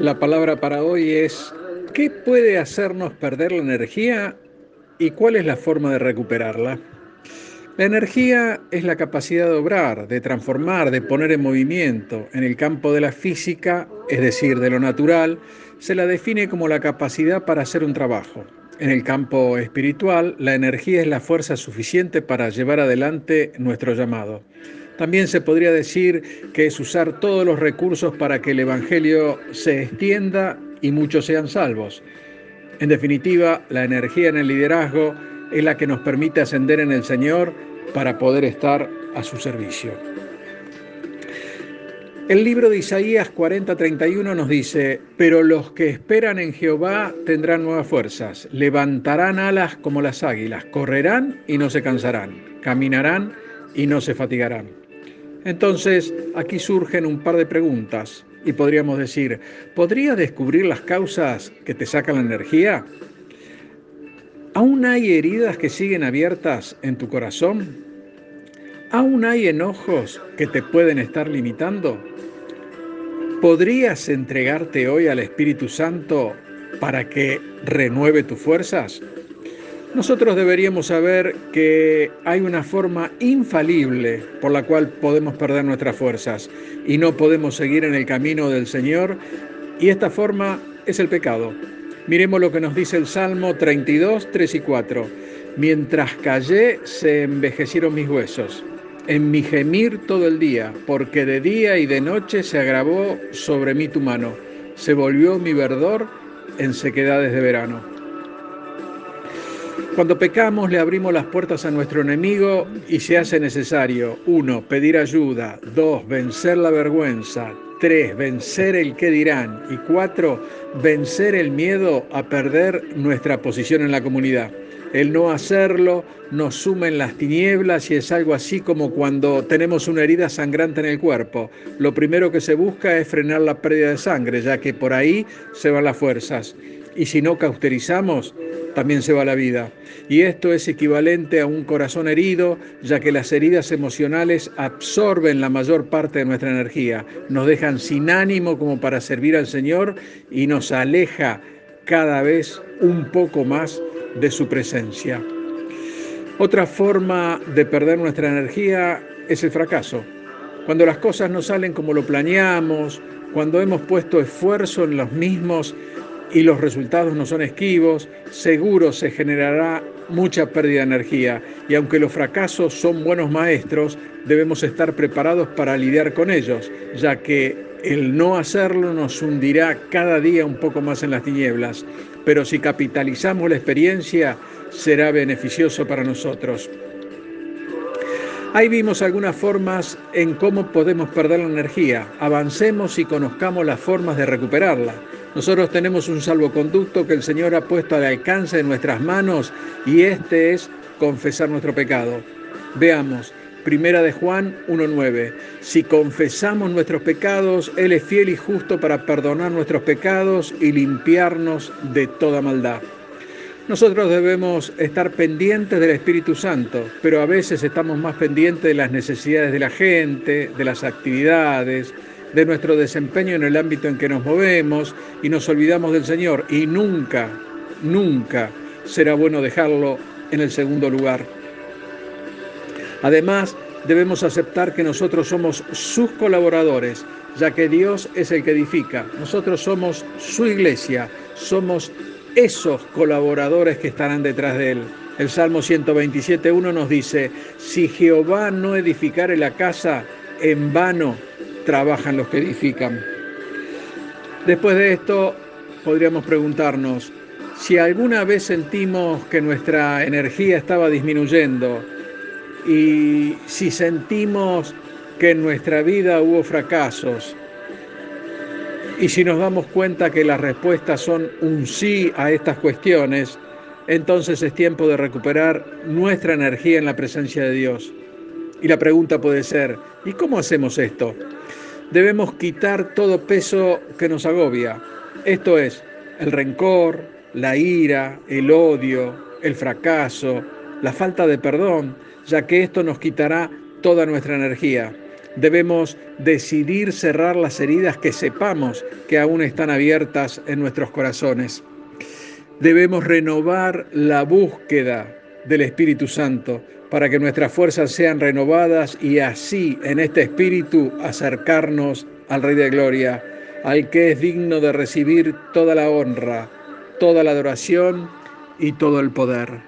La palabra para hoy es, ¿qué puede hacernos perder la energía y cuál es la forma de recuperarla? La energía es la capacidad de obrar, de transformar, de poner en movimiento. En el campo de la física, es decir, de lo natural, se la define como la capacidad para hacer un trabajo. En el campo espiritual, la energía es la fuerza suficiente para llevar adelante nuestro llamado. También se podría decir que es usar todos los recursos para que el Evangelio se extienda y muchos sean salvos. En definitiva, la energía en el liderazgo es la que nos permite ascender en el Señor para poder estar a su servicio. El libro de Isaías 40:31 nos dice, pero los que esperan en Jehová tendrán nuevas fuerzas, levantarán alas como las águilas, correrán y no se cansarán, caminarán y no se fatigarán. Entonces, aquí surgen un par de preguntas y podríamos decir, ¿podrías descubrir las causas que te sacan la energía? ¿Aún hay heridas que siguen abiertas en tu corazón? ¿Aún hay enojos que te pueden estar limitando? ¿Podrías entregarte hoy al Espíritu Santo para que renueve tus fuerzas? Nosotros deberíamos saber que hay una forma infalible por la cual podemos perder nuestras fuerzas y no podemos seguir en el camino del Señor y esta forma es el pecado. Miremos lo que nos dice el Salmo 32, 3 y 4. Mientras callé se envejecieron mis huesos, en mi gemir todo el día, porque de día y de noche se agravó sobre mí tu mano, se volvió mi verdor en sequedades de verano. Cuando pecamos le abrimos las puertas a nuestro enemigo y se hace necesario, uno, pedir ayuda, dos, vencer la vergüenza, tres, vencer el qué dirán y cuatro, vencer el miedo a perder nuestra posición en la comunidad. El no hacerlo nos suma en las tinieblas y es algo así como cuando tenemos una herida sangrante en el cuerpo. Lo primero que se busca es frenar la pérdida de sangre, ya que por ahí se van las fuerzas. Y si no cauterizamos, también se va la vida. Y esto es equivalente a un corazón herido, ya que las heridas emocionales absorben la mayor parte de nuestra energía, nos dejan sin ánimo como para servir al Señor y nos aleja cada vez un poco más de su presencia. Otra forma de perder nuestra energía es el fracaso. Cuando las cosas no salen como lo planeamos, cuando hemos puesto esfuerzo en los mismos y los resultados no son esquivos, seguro se generará mucha pérdida de energía y aunque los fracasos son buenos maestros, debemos estar preparados para lidiar con ellos, ya que el no hacerlo nos hundirá cada día un poco más en las tinieblas, pero si capitalizamos la experiencia será beneficioso para nosotros. Ahí vimos algunas formas en cómo podemos perder la energía. Avancemos y conozcamos las formas de recuperarla. Nosotros tenemos un salvoconducto que el Señor ha puesto al alcance de nuestras manos y este es confesar nuestro pecado. Veamos, Primera de Juan 1.9. Si confesamos nuestros pecados, Él es fiel y justo para perdonar nuestros pecados y limpiarnos de toda maldad. Nosotros debemos estar pendientes del Espíritu Santo, pero a veces estamos más pendientes de las necesidades de la gente, de las actividades, de nuestro desempeño en el ámbito en que nos movemos y nos olvidamos del Señor y nunca, nunca será bueno dejarlo en el segundo lugar. Además, debemos aceptar que nosotros somos sus colaboradores, ya que Dios es el que edifica. Nosotros somos su iglesia, somos esos colaboradores que estarán detrás de él. El Salmo 127.1 nos dice, si Jehová no edificare la casa, en vano trabajan los que edifican. Después de esto, podríamos preguntarnos, si alguna vez sentimos que nuestra energía estaba disminuyendo y si sentimos que en nuestra vida hubo fracasos, y si nos damos cuenta que las respuestas son un sí a estas cuestiones, entonces es tiempo de recuperar nuestra energía en la presencia de Dios. Y la pregunta puede ser, ¿y cómo hacemos esto? Debemos quitar todo peso que nos agobia. Esto es, el rencor, la ira, el odio, el fracaso, la falta de perdón, ya que esto nos quitará toda nuestra energía. Debemos decidir cerrar las heridas que sepamos que aún están abiertas en nuestros corazones. Debemos renovar la búsqueda del Espíritu Santo para que nuestras fuerzas sean renovadas y así en este Espíritu acercarnos al Rey de Gloria, al que es digno de recibir toda la honra, toda la adoración y todo el poder.